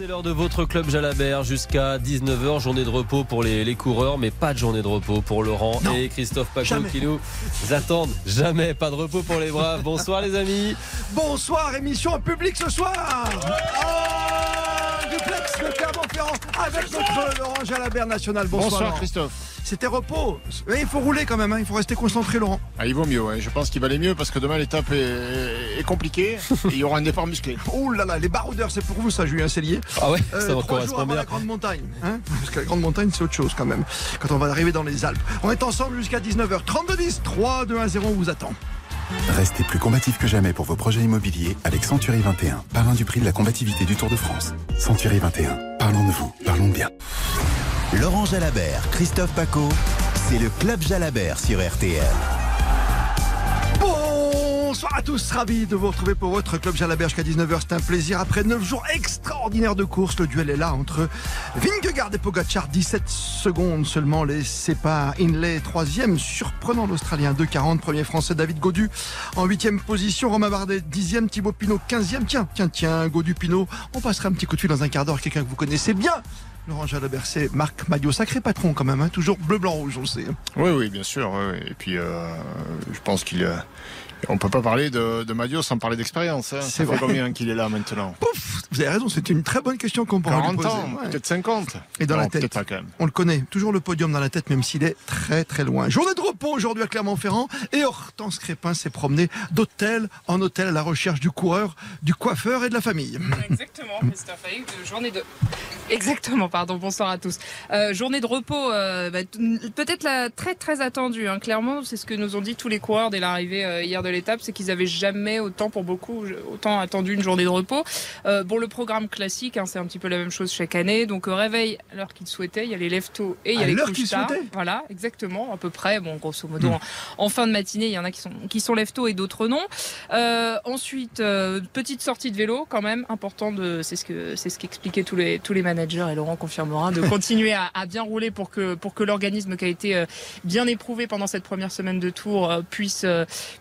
C'est l'heure de votre club Jalabert jusqu'à 19h, journée de repos pour les, coureurs, mais pas de journée de repos pour Laurent et Christophe Paco qui nous attendent. Jamais pas de repos pour les braves. Bonsoir les amis. Bonsoir, émission en public ce soir. Oh, avec notre Laurent Jalabert national. Bonsoir, Bonsoir Christophe. C'était repos. il faut rouler quand même, hein. il faut rester concentré, Laurent. Ah, il vaut mieux, je pense qu'il va aller mieux parce que demain l'étape est, compliquée il y aura un départ musclé. Oh là là, les baroudeurs, c'est pour vous ça, Julien Cellier. Ah ouais, euh, ça va correspondre bien. la grande montagne, hein parce que la grande montagne, c'est autre chose quand même. Quand on va arriver dans les Alpes. On est ensemble jusqu'à 19h. 32 10, 3, 2, 1, 0, on vous attend. Restez plus combatif que jamais pour vos projets immobiliers avec Century 21, parrain du prix de la combativité du Tour de France. Century 21, parlons de vous, parlons bien. Laurent Jalabert, Christophe Paco, c'est le Club Jalabert sur RTL. Bonsoir à tous, ravi de vous retrouver pour votre Club Jalabert jusqu'à 19h. C'est un plaisir. Après 9 jours extraordinaires de course, le duel est là entre Vingegaard et Pogacar. 17 secondes seulement les séparent. Inlay, troisième, surprenant l'Australien, 2,40. Premier français, David Godu en huitième position. Romain Bardet, dixième. Thibaut Pinot, quinzième. Tiens, tiens, tiens, Godu Pinot. On passera un petit coup de fil dans un quart d'heure. Quelqu'un que vous connaissez bien. Laurent Jalabert, c'est Marc Maillot, sacré patron quand même, hein. toujours bleu, blanc, rouge, on le sait. Oui, oui, bien sûr. Et puis, euh, je pense qu'il a on peut pas parler de, de Madio sans parler d'expérience. Hein. C'est combien qu'il est là maintenant? Pouf Vous avez raison, c'est une très bonne question qu'on pourra 40 ans, peut-être 50. Et dans la tête, pas quand même. on le connaît, toujours le podium dans la tête, même s'il est très très loin. Journée de repos aujourd'hui à Clermont-Ferrand et Hortense Crépin s'est promené d'hôtel en hôtel à la recherche du coureur, du coiffeur et de la famille. Exactement, Christophe, journée de... Exactement, pardon, bonsoir à tous. Euh, journée de repos, euh, bah, peut-être la très très attendue, hein. clairement, c'est ce que nous ont dit tous les coureurs dès l'arrivée euh, hier de l'étape, c'est qu'ils avaient jamais autant, pour beaucoup, autant attendu une journée de repos. Euh, bon, le programme classique, hein, c'est un petit peu la même chose chaque année. Donc, au réveil, à l'heure qu'ils souhaitaient, il y a les lève-tôt et il y a les couches tard. Voilà, exactement, à peu près. Bon, grosso modo, hmm. en, fin de matinée, il y en a qui sont, qui sont lève-tôt et d'autres non. Euh, ensuite, euh, petite sortie de vélo, quand même, important de, c'est ce que, c'est ce qu'expliquaient tous les, tous les managers et Laurent confirmera, de continuer à, à bien rouler pour que, pour que l'organisme qui a été euh, bien éprouvé pendant cette première semaine de tour euh, puisse,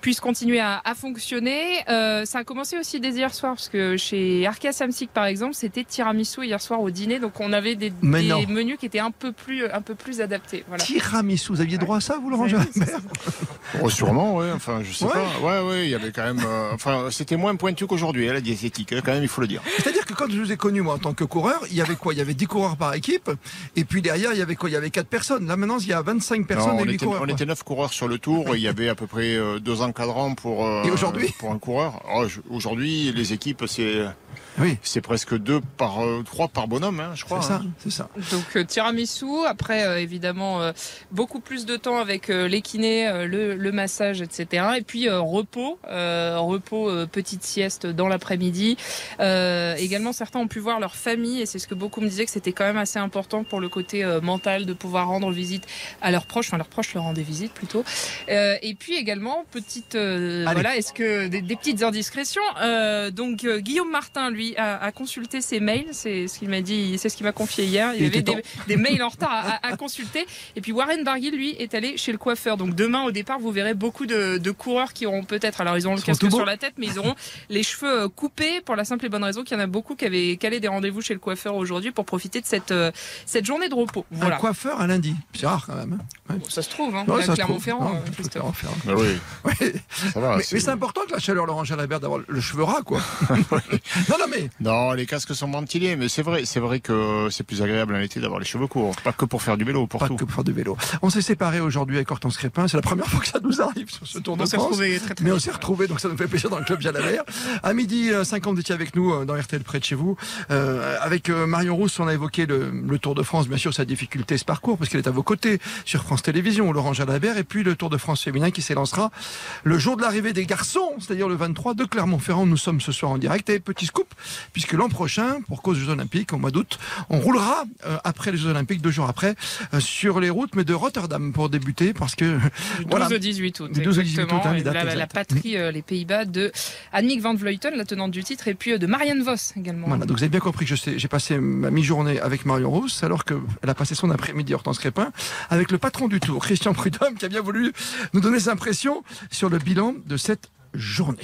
puisse continuer à, fonctionner. Euh, ça a commencé aussi dès hier soir, parce que chez Arca Samsic, par exemple, c'était tiramisu hier soir au dîner, donc on avait des, menus qui étaient un peu plus, un peu plus adaptés. Voilà. Tiramisu, vous aviez droit à ça, vous, Laurent oh, Sûrement, oui. Enfin, je sais pas. Ouais, ouais, il y avait quand même. Euh, enfin, c'était moins pointu qu'aujourd'hui, hein, la diététique, quand même, il faut le dire. C'est-à-dire que quand je vous ai connu, moi, en tant que coureur, il y avait quoi? Il y avait 10 coureurs par équipe, et puis derrière, il y avait quoi? Il y avait 4 personnes. Là, maintenant, il y a 25 personnes et 8 était, coureurs. On était 9 coureurs sur le tour, il y avait à peu près 2 encadrants pour, euh, pour un coureur. Oh, aujourd'hui, les équipes, c'est oui. C'est presque deux par euh, trois par bonhomme, hein, je crois. C'est ça, hein. c'est ça. Donc euh, tiramisu. Après, euh, évidemment, beaucoup plus de temps avec les kinés, le, le, massage, etc. Et puis repos, repos, petite sieste dans l'après-midi. également, certains ont pu voir leur famille, et c'est ce que beaucoup me disaient que c'était quand même assez important pour le côté mental de pouvoir rendre visite à leurs proches, enfin leurs proches leur rendaient visite plutôt. et puis également, petite, voilà, est-ce que des, des petites indiscrétions. donc Guillaume Martin, lui à, consulter ses mails. C'est ce qu'il m'a dit, c'est ce qu'il m'a confié hier. Il, y avait des, mails en retard à, consulter. Et puis Warren Barguil, lui, est allé chez le coiffeur. Donc demain, au départ, vous verrez beaucoup de, coureurs qui auront peut-être, alors ils auront le casque sur la tête, mais ils auront les cheveux euh, coupés pour la simple et bonne raison qu'il y en a beaucoup qui avaient calé des rendez-vous chez le coiffeur aujourd'hui pour profiter de cette, euh, cette journée de repos. Voilà. Un coiffeur un lundi. C'est rare quand même. Hein. ça se trouve, hein, Clermont-Ferrand. Euh, oui. mais, c'est important que la chaleur, Laurent Jalabert, d'avoir le cheveu ras, quoi. non, non, mais non, les casques sont ventilés, mais c'est vrai, c'est vrai que c'est plus agréable en été d'avoir les cheveux courts, pas que pour faire du vélo, pour pas tout. que pour faire du vélo. On s'est séparés aujourd'hui avec Hortense Crépin, c'est la première fois que ça nous arrive sur ce Tour de France. Très, très mais on s'est retrouvés, donc ça nous fait plaisir dans le club Jalabert. À midi 50, vous étiez avec nous euh, dans RTL près de chez vous. Euh, avec euh, Marion Rousse, on a évoqué le, le, Tour de France, bien sûr, sa difficulté, ce parcours, parce qu'elle est à vos côtés sur France Télévisions, Laurent Jalabert, et puis le Tour de France féminin qui s'élancera le jour de l'arrivée des garçons, c'est-à-dire le 23 de Clermont-Ferrand. Nous sommes ce soir en direct et petit scoop, puisque l'an prochain pour cause des Jeux Olympiques, au mois d'août. On roulera euh, après les Jeux Olympiques, deux jours après, euh, sur les routes, mais de Rotterdam pour débuter, parce que... Du 12 au 18 août, 12 18 août, hein, la, patrie, euh, les Pays-Bas, de Annemiek van Vleuten, la tenante du titre, et puis de Marianne Vos également. Voilà, donc vous avez bien compris que j'ai passé ma mi-journée avec Marion Rousse, alors qu'elle a passé son après-midi Hortense Crépin, avec le patron du Tour, Christian Prudhomme, qui a bien voulu nous donner ses impressions sur le bilan de cette journée.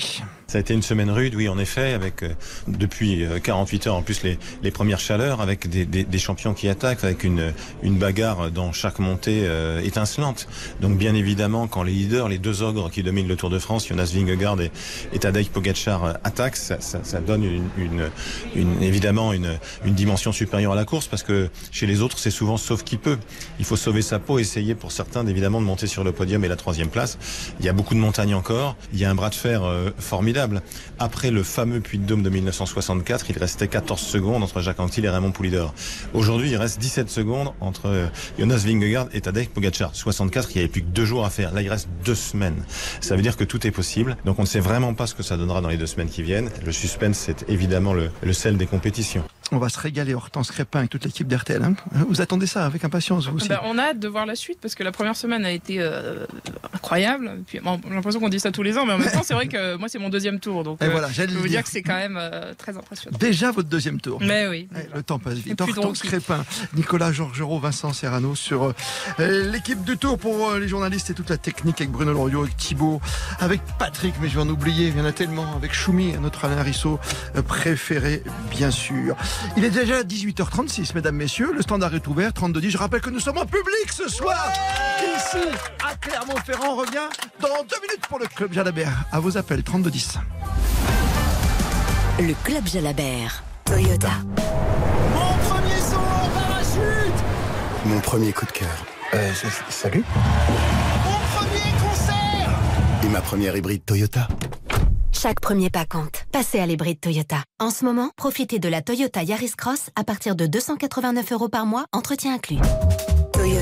Ça a été une semaine rude, oui, en effet, avec euh, depuis 48 euh, heures en plus les, les premières chaleurs, avec des, des, des, champions qui attaquent, avec une, une bagarre dans chaque montée euh, étincelante. Donc bien évidemment, quand les leaders, les deux ogres qui dominent le Tour de France, Jonas Vingegaard et, et Tadej Pogacar attaquent, ça, ça, ça donne une, une, une, évidemment une, une dimension supérieure à la course, parce que chez les autres, c'est souvent sauf qui peut. Il faut sauver sa peau, essayer pour certains évidemment de monter sur le podium et la troisième place. Il y a beaucoup de montagnes encore. Il y a un bras de fer euh, formidable. Après le fameux Puy de Dôme de 1964, il restait 14 secondes entre Jacques Anquetil et Raymond Poulidor. Aujourd'hui, il reste 17 secondes entre euh, Jonas Vingegaard et Tadej Pogacar. 64, il n'y avait plus que deux jours à faire. Là, il reste deux semaines. Ça veut dire que tout est possible. Donc, on ne sait vraiment pas ce que ça donnera dans les deux semaines qui viennent. Le suspense, c'est évidemment le, le sel des compétitions. On va se régaler Hortense Crépin avec toute l'équipe d'RTL. Hein. Vous attendez ça avec impatience, vous aussi ben, On a hâte de voir la suite parce que la première semaine a été euh, incroyable. Puis, bon, j'ai l'impression qu'on dit ça tous les ans, mais en même temps, c'est vrai que moi, c'est mon deuxième tour. Donc, Et voilà, je peux vous dire que c'est quand même euh, très impressionnant. Déjà votre deuxième tour. Mais oui. Ouais, le temps passe vite. Hortense Crépin, Nicolas Georgerot, Vincent Serrano sur euh, l'équipe du tour pour euh, les journalistes et toute la technique avec Bruno Loriot, avec Thibaut, avec Patrick, mais je vais en oublier, il y en a tellement, avec Choumi, notre Alain Rissot préféré, bien sûr. Il est déjà 18h36, mesdames, messieurs. Le standard est ouvert, 3210. Je rappelle que nous sommes en public ce soir. Ici, à Clermont-Ferrand. On revient dans deux minutes pour le Club Jalabert. À vos appels, 3210. Le Club Jalabert. Toyota. Mon premier saut en parachute Mon premier coup de cœur. Euh, salut. Mon premier concert Et ma première hybride Toyota. Chaque premier pas compte. Passez à l'hybride Toyota. En ce moment, profitez de la Toyota Yaris Cross à partir de 289 euros par mois, entretien inclus.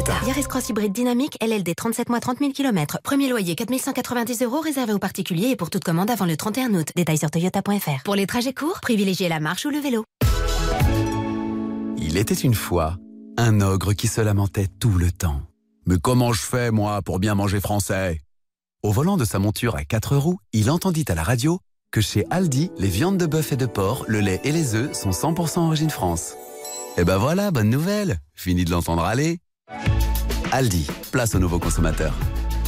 Toyota. Yaris Cross hybride dynamique, LLD 37 mois 30 000 km. Premier loyer 4190 euros réservé aux particuliers et pour toute commande avant le 31 août. Détails sur toyota.fr. Pour les trajets courts, privilégiez la marche ou le vélo. Il était une fois un ogre qui se lamentait tout le temps. Mais comment je fais, moi, pour bien manger français? Au volant de sa monture à 4 roues, il entendit à la radio que chez Aldi, les viandes de bœuf et de porc, le lait et les œufs sont 100% origine France. Et ben voilà, bonne nouvelle Fini de l'entendre aller Aldi, place aux nouveaux consommateurs.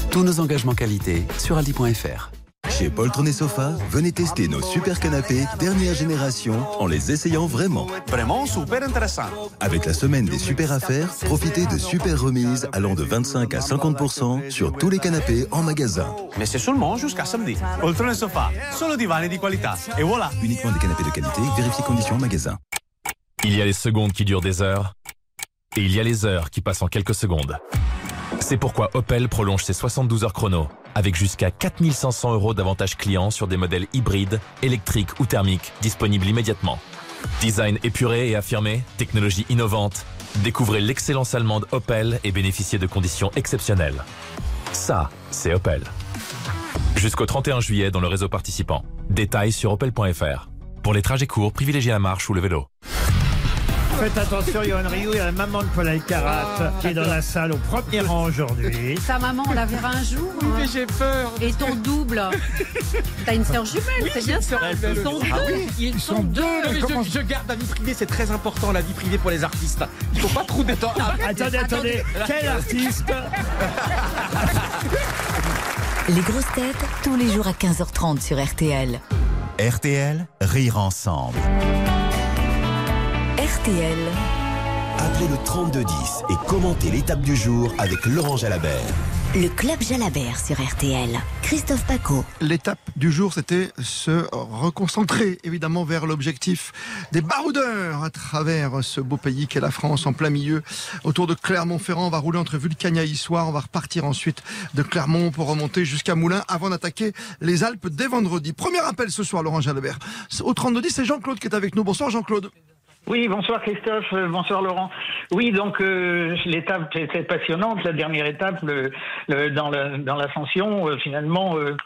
Tous nos engagements qualité sur aldi.fr. Chez Poltron et Sofa, venez tester nos super canapés dernière génération en les essayant vraiment. Vraiment super intéressant. Avec la semaine des super affaires, profitez de super remises allant de 25 à 50% sur tous les canapés en magasin. Mais c'est seulement jusqu'à samedi. Poltron et Sofa, solo divani di qualità. Et voilà. Uniquement des canapés de qualité, vérifiez conditions en magasin. Il y a les secondes qui durent des heures et il y a les heures qui passent en quelques secondes. C'est pourquoi Opel prolonge ses 72 heures chrono avec jusqu'à 4500 euros d'avantages clients sur des modèles hybrides, électriques ou thermiques disponibles immédiatement. Design épuré et affirmé, technologie innovante. Découvrez l'excellence allemande Opel et bénéficiez de conditions exceptionnelles. Ça, c'est Opel. Jusqu'au 31 juillet dans le réseau participant. Détails sur opel.fr. Pour les trajets courts, privilégiez la marche ou le vélo. Faites attention, Yohan Ryu, il y a la maman de Paul Alcarat qui est dans la salle au premier rang aujourd'hui. Ta maman, on la verra un jour. Oui, mais j'ai peur. Et ton double. T'as une sœur jumelle, Oui, c'est j'ai bien une ça. Ils sont Ah deux. oui, Ils sont deux. Mais je, je garde la vie privée, c'est très important, la vie privée pour les artistes. Il faut pas trop d'étendre. Attendez, attendez, quel artiste Les grosses têtes, tous les jours à 15h30 sur RTL. RTL, rire ensemble. RTL. Appelez le 3210 et commentez l'étape du jour avec Laurent Jalabert. Le Club Jalabert sur RTL. Christophe Paco. L'étape du jour, c'était se reconcentrer évidemment vers l'objectif des baroudeurs à travers ce beau pays qu'est la France en plein milieu. Autour de Clermont-Ferrand, on va rouler entre Vulcania et Issoire. On va repartir ensuite de Clermont pour remonter jusqu'à Moulins avant d'attaquer les Alpes dès vendredi. Premier appel ce soir, Laurent Jalabert. Au 3210, c'est Jean-Claude qui est avec nous. Bonsoir Jean-Claude. Oui, bonsoir Christophe, euh, bonsoir Laurent. Oui, donc euh, l'étape était passionnante, la dernière étape le, le- dans le- dans l'ascension, euh, finalement. Euh,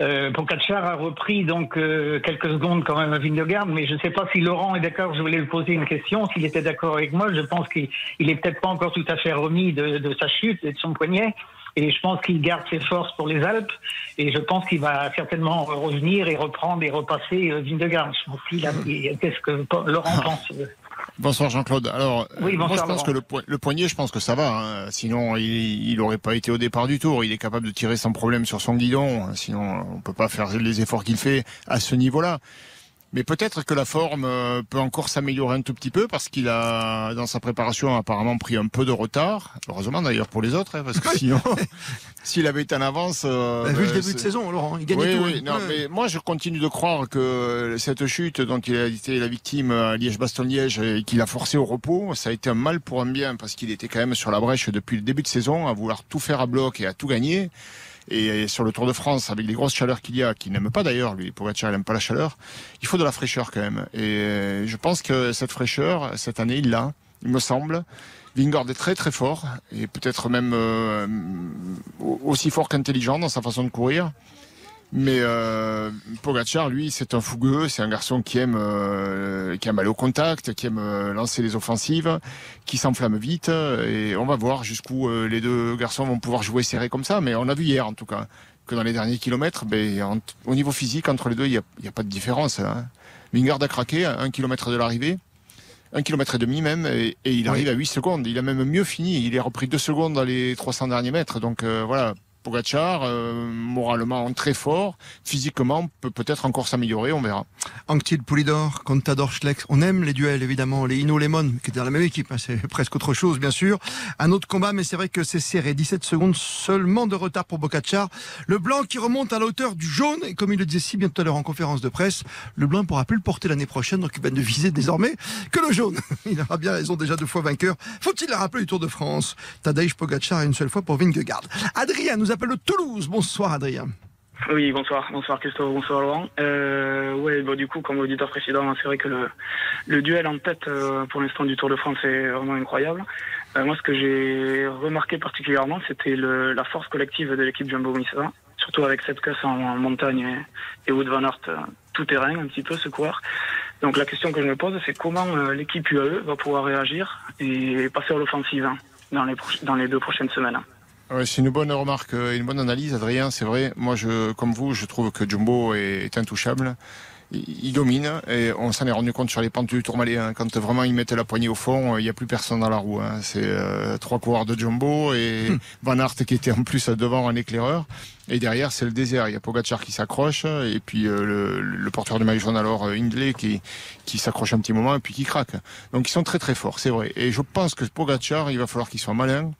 euh, Pogacar a repris donc euh, quelques secondes quand même à Vingegaard, mais je ne sais pas si Laurent est d'accord. Je voulais lui poser une question. S'il était d'accord avec moi, je pense qu'il il est peut-être pas encore tout à fait remis de, de sa chute et de son poignet. Et je pense qu'il garde ses forces pour les Alpes. Et je pense qu'il va certainement revenir et reprendre et repasser euh, Vingegaard. Je pense qu'il a- Qu'est-ce que Laurent pense euh, Bonsoir Jean-Claude. Alors, Oui, euh, moi je pense que le, po- le poignet, je pense que ça va. hein. Sinon, il, il aurait pas été au départ du tour. Il est capable de tirer sans problème sur son guidon. Sinon, on peut pas faire les efforts qu'il fait à ce niveau-là. Mais peut-être que la forme euh, peut encore s'améliorer un tout petit peu parce qu'il a, dans sa préparation, apparemment pris un peu de retard. Heureusement d'ailleurs pour les autres, hein, parce que sinon, s'il avait été en avance. euh, Bah, vu le ben, début de saison, Laurent, il gagnait oui, tout. oui, hein. non, Ouais. mais moi je continue de croire que cette chute dont il a été la victime à Liège-Bastogne-Liège et qu'il a forcé au repos, ça a été un mal pour un bien parce qu'il était quand même sur la brèche depuis le début de saison à vouloir tout faire à bloc et à tout gagner. Et sur le Tour de France, avec les grosses chaleurs qu'il y a, qu'il n'aime pas d'ailleurs, lui, Pogacar, il n'aime pas la chaleur, il faut de la fraîcheur quand même. Et je pense que cette fraîcheur, cette année, il l'a, il me semble. Vingard est très très fort, et peut-être même euh, aussi fort qu'intelligent dans sa façon de courir. Mais euh, Pogacar, lui, c'est un fougueux, c'est un garçon qui aime, euh, qui aime aller au contact, qui aime euh, lancer les offensives, qui s'enflamme vite. Et on va voir jusqu'où euh, les deux garçons vont pouvoir jouer serré comme ça. Mais on a vu hier, en tout cas, que dans les derniers kilomètres, ben, en- au niveau physique, entre les deux, il n'y a, pas de différence. Hein. Vingard a craqué à un kilomètre de l'arrivée. Un kilomètre et demi même, et, et il arrive à 8 secondes. Il a même mieux fini. Il est repris 2 secondes dans les 300 derniers mètres. Donc euh, voilà, Pogacar, euh, moralement très fort, physiquement peut peut-être encore s'améliorer, on verra. Anctil Poulidor, Contador Schleck. On aime les duels, évidemment. Les Hino Lemon, qui étaient dans la même équipe. hein, c'est presque autre chose, bien sûr. Un autre combat, mais c'est vrai que c'est serré. 17 secondes seulement de retard pour Bocacar. Le blanc qui remonte à la hauteur du jaune. Et comme il le disait si bien tout à l'heure en conférence de presse, le blanc pourra plus le porter l'année prochaine. Donc il va ne viser désormais que le jaune. Il aura bien raison, déjà deux fois vainqueur. Faut-il le rappeler du Tour de France? Tadej Pogacar une seule fois pour Vingegaard. Adrien nous appelle de Toulouse. Bonsoir, Adrien. Oui, bonsoir, bonsoir Christophe, bonsoir Laurent. Euh, ouais, bon, du coup, comme l'auditeur précédent, c'est vrai que le, duel en tête euh, pour l'instant du Tour de France est vraiment incroyable. Euh, moi, ce que j'ai remarqué particulièrement, c'était la force collective de l'équipe Jumbo-Visma, surtout avec cette casse en, montagne et, et Wout van Aert euh, tout terrain, un petit peu ce coureur. Donc la question que je me pose, c'est comment l'équipe UAE va pouvoir réagir et passer à l'offensive hein, dans les deux prochaines semaines. Ouais, c'est une bonne remarque, euh, une bonne analyse, Adrien. C'est vrai. Moi, je, comme vous, je trouve que Jumbo est, est intouchable. Il, il domine et on s'en est rendu compte sur les pentes du Tourmalet. hein. Quand vraiment ils mettaient la poignée au fond, euh, il n'y a plus personne dans la roue. hein. C'est euh, trois coureurs de Jumbo et Van Aert qui était en plus devant un éclaireur. Et derrière, c'est le désert. Il y a Pogacar qui s'accroche et puis euh, le, le porteur de maillot jaune alors Hindley qui, qui s'accroche un petit moment et puis qui craque. Donc ils sont très très forts, c'est vrai. Et je pense que Pogacar, il va falloir qu'il soit malin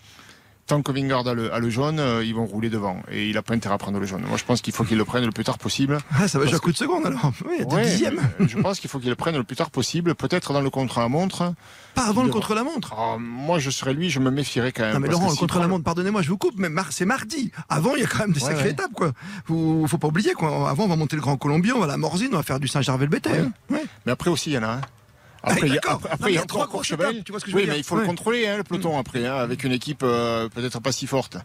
tant que Vingard a le, a le jaune, euh, ils vont rouler devant. Et il a pas intérêt à prendre le jaune. Moi, je pense qu'il faut qu'il le prenne le plus tard possible. Ah, ça va jouer à coup de seconde alors. Oui, Ouais, dixièmes. mais Je pense qu'il faut qu'il le prenne le plus tard possible, peut-être dans le contre-la-montre. Pas avant le contre-la-montre. Ah, moi, je serais lui, je me méfierais quand même. Non mais Laurent, le s'il contre prend la le- montre, pardonnez-moi, je vous coupe, mais mar- c'est mardi. Avant, il y a quand même des Ouais, sacrées ouais. étapes, quoi. Faut, faut pas oublier, quoi. Avant, on va monter le Grand Colombier, on va à la Morzine, on va faire du Saint-Gervais-le-Bétail. hein. Mais après aussi, il y en a un. Après, il y a, d'accord. après, Non, après, mais il y a trois Courchevel. étapes, tu vois ce que je Oui, veux mais dire. il faut Ouais. le contrôler, hein, le peloton après, hein, avec une équipe euh, peut-être pas si forte.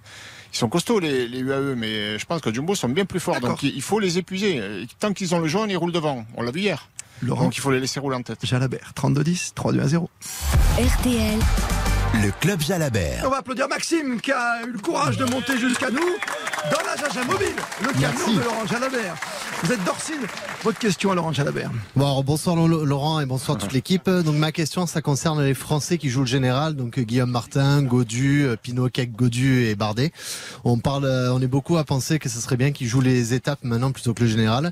Ils sont costauds les, les UAE, mais je pense que Jumbo sont bien plus forts. Donc il faut les épuiser. Tant qu'ils ont le jaune, ils roulent devant. On l'a vu hier. Laurent. Donc il faut les laisser rouler en tête. Jalabert, 32-10, 3-2-1-0. RTL. Le Club Jalabert. On va applaudir Maxime qui a eu le courage de monter jusqu'à nous dans la Jaja Mobile, le camion Merci. de Laurent Jalabert. Vous êtes d'Orsine. Votre question à Laurent Jalabert. Bon, alors, bonsoir Laurent et bonsoir toute l'équipe. Donc ma question, ça concerne les Français qui jouent le général, donc Guillaume Martin, Godu, euh, Pinot, Keck, Godu et Bardet. On parle, euh, on est beaucoup à penser que ce serait bien qu'ils jouent les étapes maintenant plutôt que le général.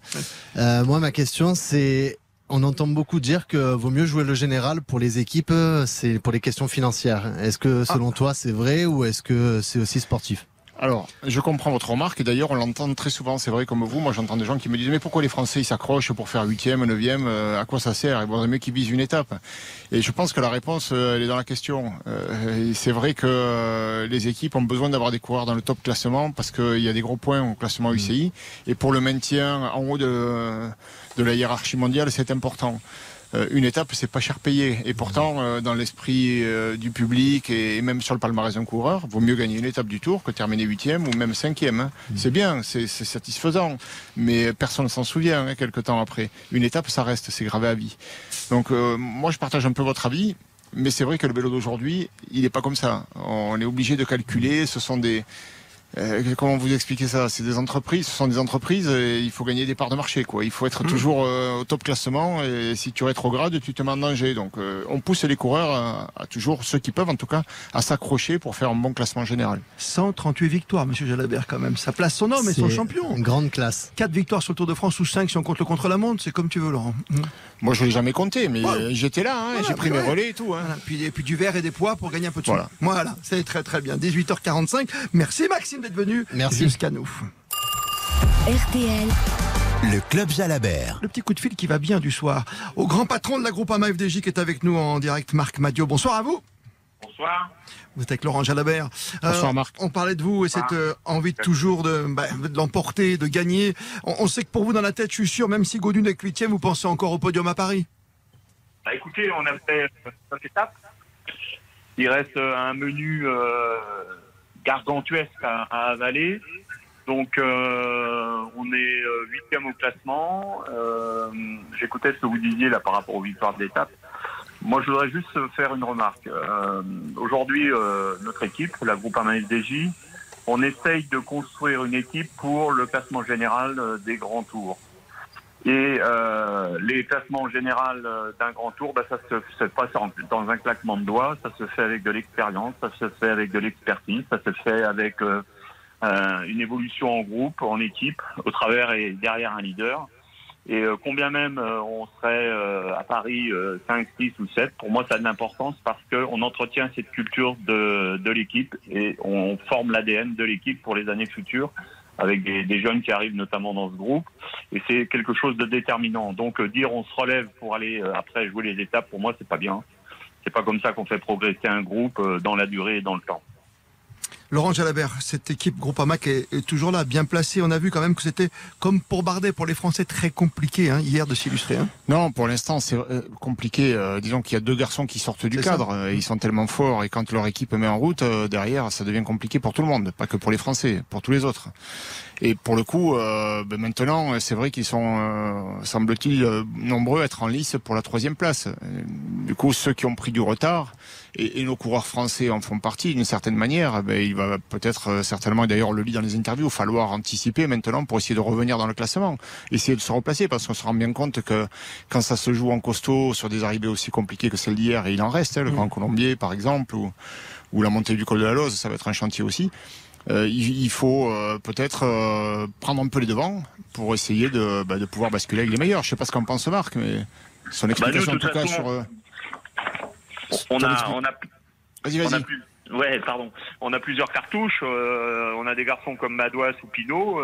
Euh, moi, ma question, c'est on entend beaucoup dire que vaut mieux jouer le général pour les équipes, euh, c'est pour les questions financières. Est-ce que selon toi c'est vrai ou est-ce que c'est aussi sportif? Alors, je comprends votre remarque, et d'ailleurs, on l'entend très souvent, c'est vrai, comme vous. Moi, j'entends des gens qui me disent, mais pourquoi les Français, ils s'accrochent pour faire huitième, neuvième, euh, à quoi ça sert? Il vaudrait mieux qu'ils visent une étape. Et je pense que la réponse, euh, elle est dans la question. C'est vrai que les équipes ont besoin d'avoir des coureurs dans le top classement, parce qu'il y a des gros points au classement UCI, et pour le maintien en haut de, de la hiérarchie mondiale, c'est important. Euh, une étape, c'est pas cher payé. Et pourtant, euh, dans l'esprit euh, du public et même sur le palmarès d'un coureur, vaut mieux gagner une étape du Tour que terminer huitième ou même cinquième. hein. C'est bien, c'est satisfaisant, mais personne ne s'en souvient hein, quelques temps après. Une étape, ça reste, c'est gravé à vie. Donc, moi, je partage un peu votre avis. Mais c'est vrai que le vélo d'aujourd'hui, il n'est pas comme ça. On est obligé de calculer. Ce sont des, comment vous expliquer ça? C'est des entreprises, ce sont des entreprises et il faut gagner des parts de marché. Quoi. Il faut être Mmh. toujours euh, au top classement et si tu rétrogrades, tu te mets en danger. Donc euh, on pousse les coureurs à, à toujours, ceux qui peuvent en tout cas, à s'accrocher pour faire un bon classement général. 138 victoires, monsieur Jalabert, quand même. Ça place son homme et son champion. Une grande classe. 4 victoires sur le Tour de France ou 5 si on compte le contre la montre, c'est comme tu veux, Laurent. Mmh. Moi je l'ai jamais compté, mais Ouais. euh, j'étais là, hein, Voilà, j'ai pris mes ouais. relais et tout. Hein. Voilà. Puis, et puis du verre et des poids pour gagner un peu de sous. Voilà. Voilà, c'est très très bien. 18h45. Merci Maxime d'être venu Merci. jusqu'à nous. RTL, Le Club Jalabert. Le petit coup de fil qui va bien du soir. Au grand patron de la groupe AMA FDJ qui est avec nous en direct, Marc Madio. Bonsoir à vous. Bonsoir. Vous êtes avec Laurent Jalabert. Euh, Bonsoir, Marc. On parlait de vous et cette euh, envie de toujours de, bah, de l'emporter, de gagner. On, on sait que pour vous dans la tête, je suis sûr, même si Godin est huitième, vous pensez encore au podium à Paris? Bah, écoutez, on a fait euh, cinq étapes. Il reste un menu euh, gargantuesque à, avaler. Donc, euh, on est euh, huitième au classement. Euh, J'écoutais ce que vous disiez là par rapport aux victoires d'étape. Moi, je voudrais juste faire une remarque. Aujourd'hui, notre équipe, la groupe FDJ, on essaye de construire une équipe pour le classement général des grands tours. Et euh, les classements en général euh, d'un grand tour, bah, ça se fait pas en- dans un claquement de doigts, ça se fait avec de l'expérience, ça se fait avec de l'expertise, ça se fait avec euh, euh, une évolution en groupe, en équipe, au travers et derrière un leader. Et euh, combien même euh, on serait à Paris euh, 5, 6 ou 7, pour moi ça a de l'importance parce qu'on entretient cette culture de, de l'équipe et on forme l'ADN de l'équipe pour les années futures avec des, des jeunes qui arrivent notamment dans ce groupe et c'est quelque chose de déterminant. Donc euh, dire on se relève pour aller euh, après jouer les étapes, pour moi c'est pas bien. C'est pas comme ça qu'on fait progresser un groupe euh, dans la durée et dans le temps. Laurent Jalabert, cette équipe Groupama qui est, est toujours là, bien placée. On a vu quand même que c'était comme pour Bardet, pour les Français, très compliqué hein, hier de s'illustrer. hein. Non, pour l'instant, c'est euh, compliqué. Euh, disons qu'il y a deux garçons qui sortent du ça. cadre. Euh, Ils sont tellement forts et quand leur équipe met en route, euh, derrière, ça devient compliqué pour tout le monde, pas que pour les Français, pour tous les autres. Et pour le coup, euh, ben maintenant, c'est vrai qu'ils sont, euh, semble-t-il, euh, nombreux à être en lice pour la troisième place. Euh, Du coup, ceux qui ont pris du retard, et, et nos coureurs français en font partie d'une certaine manière, ben, il va peut-être euh, certainement, et d'ailleurs on le lit dans les interviews, falloir anticiper maintenant pour essayer de revenir dans le classement, essayer de se replacer, parce qu'on se rend bien compte que quand ça se joue en costaud sur des arrivées aussi compliquées que celle d'hier, et il en reste, hein, le Grand Colombier par exemple, ou, ou la montée du col de la Loze, ça va être un chantier aussi. Euh, il, faut euh, peut-être euh, prendre un peu les devants pour essayer de, bah, de pouvoir basculer avec les meilleurs. Je sais pas ce qu'en pense Marc, mais son Bah, nous, explication en tout cas façon, sur. On a, on a, Vas-y, on a vas-y. plus- ouais, pardon. On a plusieurs cartouches. on a des garçons comme Madouas ou Pinot.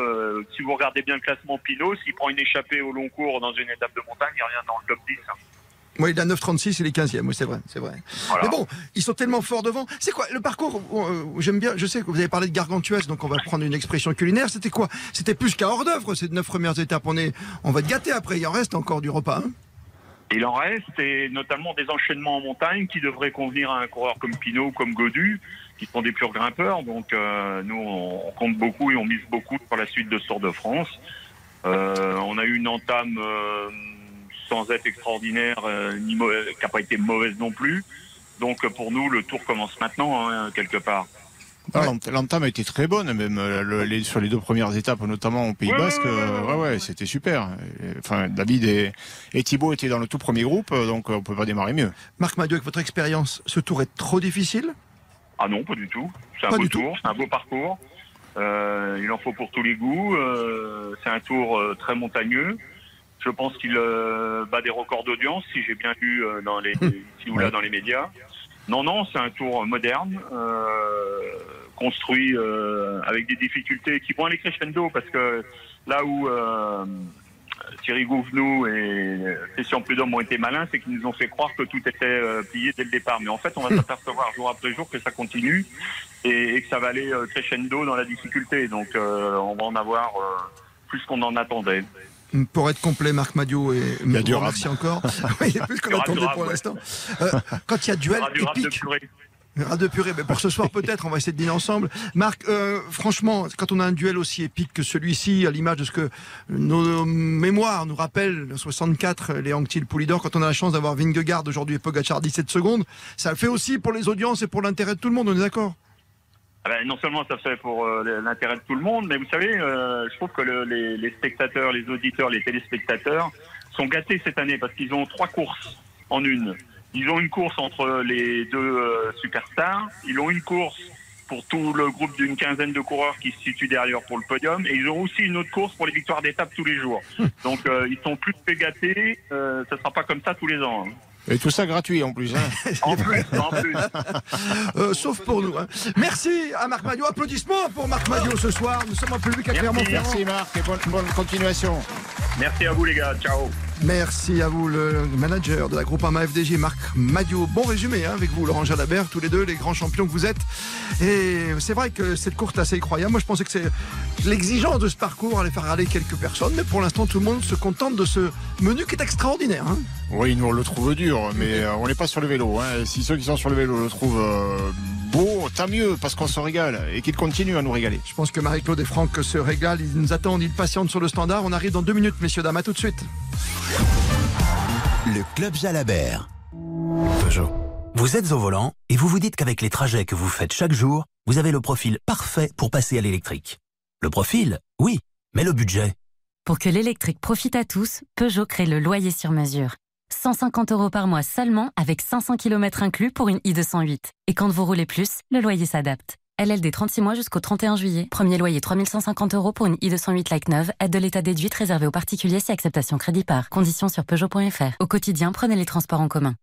si vous regardez bien le classement Pinot, s'il prend une échappée au long cours dans une étape de montagne, il revient dans le top 10. hein. Oui, à 9,36, il est 15e, oui, c'est vrai, c'est vrai. Voilà. Mais bon, ils sont tellement forts devant. C'est quoi le parcours euh, J'aime bien, je sais que vous avez parlé de gargantuesque, donc on va prendre une expression culinaire. C'était quoi? C'était plus qu'un hors d'œuvre ces neuf premières étapes. On est, on va être gâté après. Il en reste encore du repas. hein? Il en reste, et notamment des enchaînements en montagne qui devraient convenir à un coureur comme Pinot ou comme Godu, qui sont des purs grimpeurs. Donc euh, nous, on, compte beaucoup et on mise beaucoup sur la suite de Tour de France. Euh, on a eu une entame sans être extraordinaire, euh, ni qui n'a pas été mauvaise non plus. Donc euh, pour nous, le tour commence maintenant, hein, quelque part. Ah, l'ent- L'entame a été très bonne, même euh, le- les- sur les deux premières étapes, notamment au Pays Ouais, Basque. ouais, ouais, ouais, ouais, ouais, c'était super. Enfin, David et, et Thibaut étaient dans le tout premier groupe, donc on peut pas démarrer mieux. Marc Madieu, avec votre expérience, ce tour est trop difficile? Ah non, pas du tout. C'est un Pas beau du tout. tour, c'est un beau parcours. Euh, il en faut pour tous les goûts. Euh, c'est un tour très montagneux. Je pense qu'il euh, bat des records d'audience, si j'ai bien lu euh, dans les, ici ou là dans les médias. Non, non, c'est un tour moderne, euh, construit euh, avec des difficultés qui vont aller crescendo, parce que là où euh, Thierry Gouvenou et Christian Prudhomme ont été malins, c'est qu'ils nous ont fait croire que tout était euh, plié dès le départ. Mais en fait, on va s'apercevoir jour après jour que ça continue et, et que ça va aller euh, crescendo dans la difficulté. Donc, euh, on va en avoir euh, plus qu'on en attendait. Pour être complet, Marc Madio, et Il y a me du remercie rap. encore. oui, il y a plus Il qu'on attendait pour ouais. l'instant. Euh, quand il y a Il y duel du rap de épique, purée. Ras de purée, mais pour ce soir peut-être, on va essayer de dîner ensemble. Marc, euh, franchement, quand on a un duel aussi épique que celui-ci, à l'image de ce que nos mémoires nous rappellent, le 64, les Anctil Poulidor, quand on a la chance d'avoir Vingegaard aujourd'hui et Pogacar 17 secondes, ça le fait aussi pour les audiences et pour l'intérêt de tout le monde, on est d'accord? Ah ben, non seulement ça fait pour euh, l'intérêt de tout le monde, mais vous savez, euh, je trouve que le- les, les spectateurs, les auditeurs, les téléspectateurs sont gâtés cette année parce qu'ils ont trois courses en une. Ils ont une course entre les deux euh, superstars, ils ont une course pour tout le groupe d'une quinzaine de coureurs qui se situent derrière pour le podium, et ils ont aussi une autre course pour les victoires d'étape tous les jours. Donc euh, ils sont plus que gâtés, euh, ça sera pas comme ça tous les ans. hein. Et tout ça gratuit en plus. Hein. En plus, en plus. Euh, sauf pour nous. hein. Merci à Marc Madio. Applaudissements pour Marc Madio ce soir. Nous sommes en public à Clermont-Ferrand. Merci Marc et bonne, bonne continuation. Merci à vous les gars, ciao. Merci à vous, le manager de la Groupama FDJ, Marc Madio. Bon résumé hein, avec vous, Laurent Jalabert, tous les deux, les grands champions que vous êtes. Et c'est vrai que cette course est assez incroyable. Moi, je pensais que c'est l'exigence de ce parcours allait faire râler quelques personnes, mais pour l'instant, tout le monde se contente de ce menu qui est extraordinaire. hein. Oui, nous on le trouve dur, mais euh, on n'est pas sur le vélo. Hein. Si ceux qui sont sur le vélo le trouvent euh, beau, tant mieux, parce qu'on se régale et qu'ils continuent à nous régaler. Je pense que Marie-Claude et Franck se régalent. Ils nous attendent, ils patientent sur le standard. On arrive dans deux minutes, messieurs, dames. À tout de suite. Le Club Jalabert. Peugeot. Vous êtes au volant et vous vous dites qu'avec les trajets que vous faites chaque jour, vous avez le profil parfait pour passer à l'électrique. Le profil, oui, mais le budget Pour que l'électrique profite à tous, Peugeot crée le loyer sur mesure. 150 euros par mois seulement avec 500 km inclus pour une i208. Et quand vous roulez plus, le loyer s'adapte. LLD 36 mois jusqu'au 31 juillet. Premier loyer 3150 euros pour une i208 Like 9. Aide de l'état déduite réservée aux particuliers si acceptation crédit par. Conditions sur Peugeot.fr. Au quotidien, prenez les transports en commun.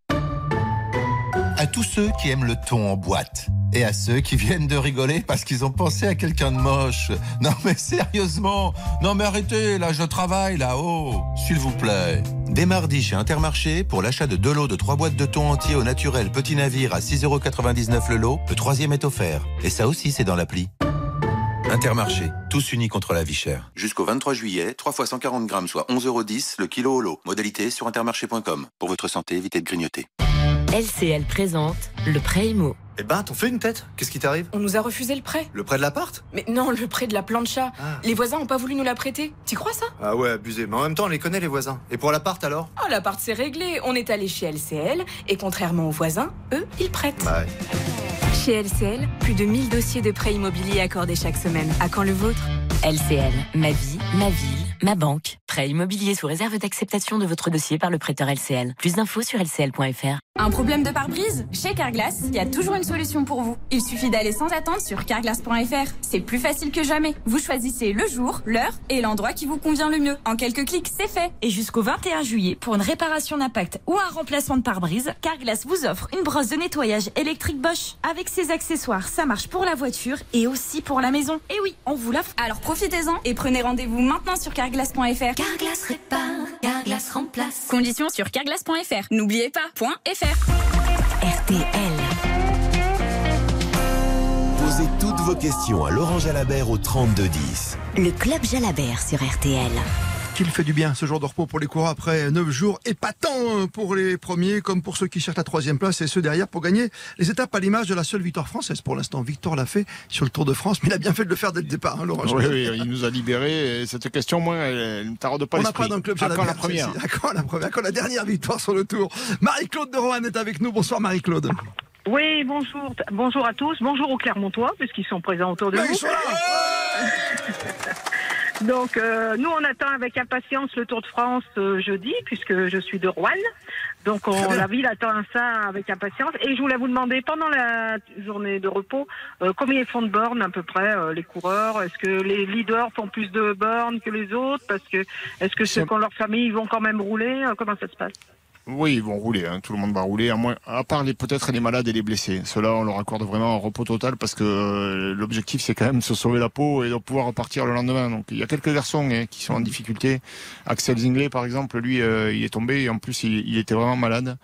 À tous ceux qui aiment le ton en boîte. Et à ceux qui viennent de rigoler parce qu'ils ont pensé à quelqu'un de moche. Non mais sérieusement Non mais arrêtez, là je travaille là-haut. S'il vous plaît. Dès mardi chez Intermarché, pour l'achat de deux lots de trois boîtes de thon entier au naturel petit navire à 6,99€ le lot, le troisième est offert. Et ça aussi c'est dans l'appli. Intermarché, tous unis contre la vie chère. Jusqu'au 23 juillet, 3 fois 140 grammes, soit 11,10€ le kilo au lot. Modalité sur intermarché.com. Pour votre santé, évitez de grignoter. LCL présente le prêt IMO. Eh ben, t'en fais une tête Qu'est-ce qui t'arrive? On nous a refusé le prêt. Le prêt de l'appart? Mais non, le prêt de la plancha. Les voisins ont pas voulu nous la prêter. Tu crois ça? Ah ouais, abusé. Mais en même temps, on les connaît, les voisins. Et pour l'appart, alors? Oh, l'appart c'est réglé. On est allé chez LCL et contrairement aux voisins, eux, ils prêtent. Bah ouais. Chez LCL, plus de 1000 dossiers de prêts immobiliers accordés chaque semaine. À quand le vôtre? LCL, ma vie, ma ville, ma banque. Immobilier sous réserve d'acceptation de votre dossier par le prêteur LCL. Plus d'infos sur lcl.fr. Un problème de pare-brise? Chez Carglass, il y a toujours une solution pour vous. Il suffit d'aller sans attendre sur carglass.fr. C'est plus facile que jamais. Vous choisissez le jour, l'heure et l'endroit qui vous convient le mieux. En quelques clics, c'est fait. Et jusqu'au 21 juillet, pour une réparation d'impact ou un remplacement de pare-brise, Carglass vous offre une brosse de nettoyage électrique Bosch. Avec ses accessoires, ça marche pour la voiture et aussi pour la maison. Et oui, on vous l'offre. Alors profitez-en et prenez rendez-vous maintenant sur carglass.fr. Carglass répare, Carglass remplace. Conditions sur carglass.fr. N'oubliez pas, point .fr. RTL. Posez toutes vos questions à Laurent Jalabert au 3210. Le Club Jalabert sur RTL. Qu'il fait du bien ce jour de repos pour les coureurs après 9 jours épatants pour les premiers comme pour ceux qui cherchent la troisième place et ceux derrière pour gagner les étapes à l'image de la seule victoire française pour l'instant. Victor l'a fait sur le Tour de France, mais il a bien fait de le faire dès le départ, hein, Laurent. Oui, oui, il nous a libérés. Et cette question, moi, elle, ne tarde pas On n'a pas dans le club À quand la première. À quand la première À quand la dernière victoire sur le Tour Marie-Claude de Rohan est avec nous. Bonsoir Marie-Claude. Oui, bonjour, bonjour à tous, bonjour aux Clermontois, puisqu'ils sont présents autour de Mais nous. Donc, euh, nous, on attend avec impatience le Tour de France euh, jeudi, puisque je suis de Rouen. Donc, on, la ville attend ça avec impatience. Et je voulais vous demander, pendant la journée de repos, euh, combien ils font de bornes à peu près, euh, les coureurs? Est-ce que les leaders font plus de bornes que les autres? Parce que, est-ce que ceux qui ont leur famille, ils vont quand même rouler? Euh, Comment ça se passe? Oui, ils vont rouler. hein. Tout le monde va rouler, à, moins, à part peut-être les malades et les blessés. Ceux-là, on leur accorde vraiment un repos total parce que euh, l'objectif, c'est quand même de se sauver la peau et de pouvoir repartir le lendemain. Donc, il y a quelques garçons hein, qui sont en difficulté. Axel Zinglet, par exemple, lui, euh, il est tombé et en plus, il était vraiment malade.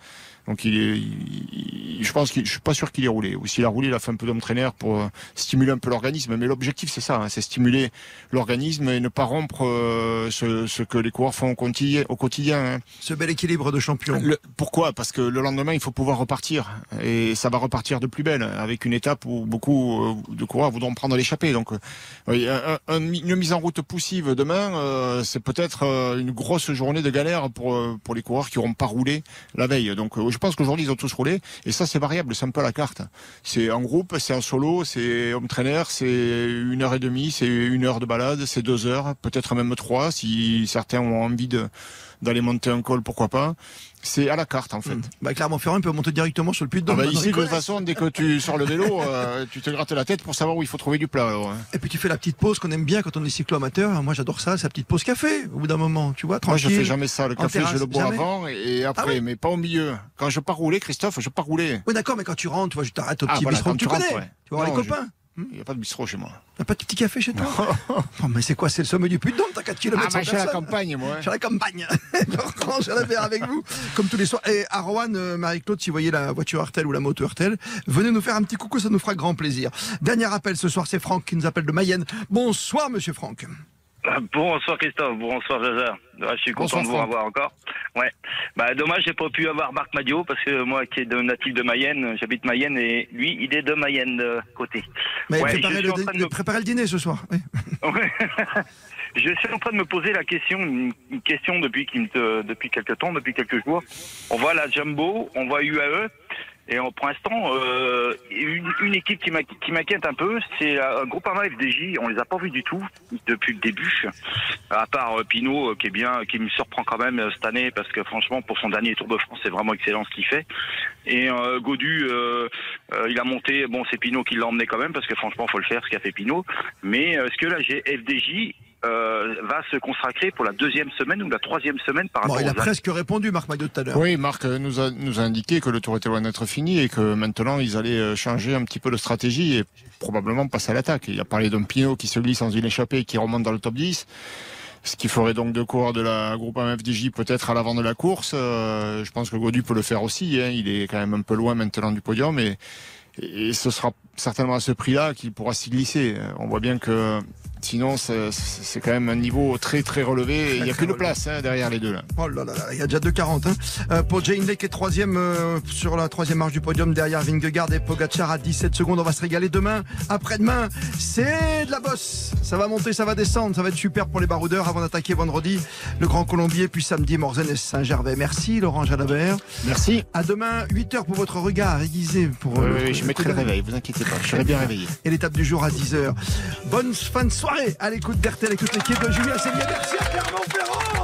Donc, il est, il- il- je pense qu'il, je suis pas sûr qu'il ait roulé. Ou s'il a roulé, il a fait un peu d'entraîneur pour euh, stimuler un peu l'organisme. Mais l'objectif, c'est ça, hein, c'est stimuler l'organisme et ne pas rompre euh, ce, ce que les coureurs font au quotidien. Au quotidien hein. Ce bel équilibre de champion. Le- pourquoi? Parce que le lendemain, il faut pouvoir repartir. Et ça va repartir de plus belle, avec une étape où beaucoup euh, de coureurs voudront prendre l'échappée. Donc, oui, une mise en route poussive demain, euh, c'est peut-être une grosse journée de galère pour, pour les coureurs qui n'auront pas roulé la veille. Donc, je pense qu'aujourd'hui, ils ont tous roulé. Et ça, c'est variable, c'est un peu à la carte. C'est en groupe, c'est en solo, c'est home trainer, c'est une heure et demie, c'est une heure de balade, c'est deux heures, peut-être même trois, si certains ont envie de d'aller monter un col, pourquoi pas. C'est à la carte, en fait. Bah, Clermont-Ferrand, il peut monter directement sur le puits de Ah Dôme. bah, ici, de toute façon, dès que tu sors le vélo, euh, tu te grattes la tête pour savoir où il faut trouver du plat. alors, hein. Et puis tu fais la petite pause qu'on aime bien quand on est cyclo-amateur. Moi j'adore ça, c'est la petite pause café au bout d'un moment, tu vois, Moi, je tranquille. fais jamais ça. Le café, terrasse, je le bois jamais avant et Ah après, mais pas au milieu. Quand je pars rouler, Christophe, je pars rouler. Oui d'accord, mais quand tu rentres, tu vois, je t'arrête au Ah, petit voilà, bistrot quand que tu tu rentres, connais. ouais. Tu voir Non, les je- copains. Il n'y a pas de bistrot chez moi. T'as pas de petit café chez toi Oh, Mais c'est quoi C'est le sommet du puits de Dôme, t'as 4 km Ah, bah, je suis à la campagne, moi. Je suis à la campagne. Laurent Jalabert avec vous, comme tous les soirs. Et à Rouen, euh, Marie-Claude, si vous voyez la voiture Artel ou la moto Artel, venez nous faire un petit coucou, ça nous fera grand plaisir. Dernier appel ce soir, c'est Franck qui nous appelle de Mayenne. Bonsoir, monsieur Franck. Bonsoir Christophe, bonsoir Jaja. Je suis content Bonsoir, de vous Franck. revoir encore. Ouais. Bah dommage, j'ai pas pu avoir Marc Madio parce que moi qui est de natif de Mayenne, j'habite Mayenne et lui, il est de Mayenne de côté. Mais Ouais, préparez, je le, suis en train de me- préparez le dîner ce soir. oui. Ouais. Je suis en train de me poser la question, une question depuis me- depuis quelques temps, depuis quelques jours. On voit la Jumbo, on voit UAE, et pour l'instant, euh, une, une équipe qui m'inqui- qui m'inquiète un peu, c'est euh, un groupe Ama FDJ. On les a pas vus du tout depuis le début, à part euh, Pinot euh, qui est bien, qui me surprend quand même cette année parce que franchement, pour son dernier Tour de France, c'est vraiment excellent ce qu'il fait. Et euh, Godu, euh, il a monté. Bon, c'est Pinot qui l'a emmené quand même parce que franchement, faut le faire ce qu'a fait Pinot. Mais est-ce que la G- FDJ euh, va se consacrer pour la deuxième semaine ou la troisième semaine par Bon, rapport il a aux presque répondu, Marc Maillot, tout à l'heure. Oui, Marc nous a, nous a indiqué que le tour était loin d'être fini et que maintenant ils allaient euh, changer un petit peu de stratégie et probablement passer à l'attaque. Il a parlé d'un Pinot qui se glisse dans une échappée et qui remonte dans le top 10. Ce qui ferait donc deux coureurs de la groupe MFDJ peut-être à l'avant de la course. Euh, je pense que Godu peut le faire aussi. hein. Il est quand même un peu loin maintenant du podium et, et ce sera certainement à ce prix-là qu'il pourra s'y glisser. On voit bien que sinon c'est quand même un niveau très très relevé. Il n'y a plus de place hein, derrière les deux là. Oh là là il y a déjà 2,40. Hein. Euh, pour Jane Lake qui est troisième euh, sur la troisième marche du podium derrière Vingegaard et Pogacar à 17 secondes. On va se régaler demain, après-demain. C'est de la bosse. Ça va monter, ça va descendre. Ça va être super pour les baroudeurs avant d'attaquer vendredi le Grand Colombier, puis samedi Morzen et Saint-Gervais. Merci Laurent Jalabert. Merci. À demain, 8h pour votre regard aiguisé. Pour, Oui, euh, je mettrai le réveil, vous inquiétez pas, je serai bien réveillé. Et l'étape du jour à 10h. Bonne fin de soirée soirée à l'écoute d'RTL, écoute l'équipe de Julien Cellier. Merci à Clermont-Ferrand.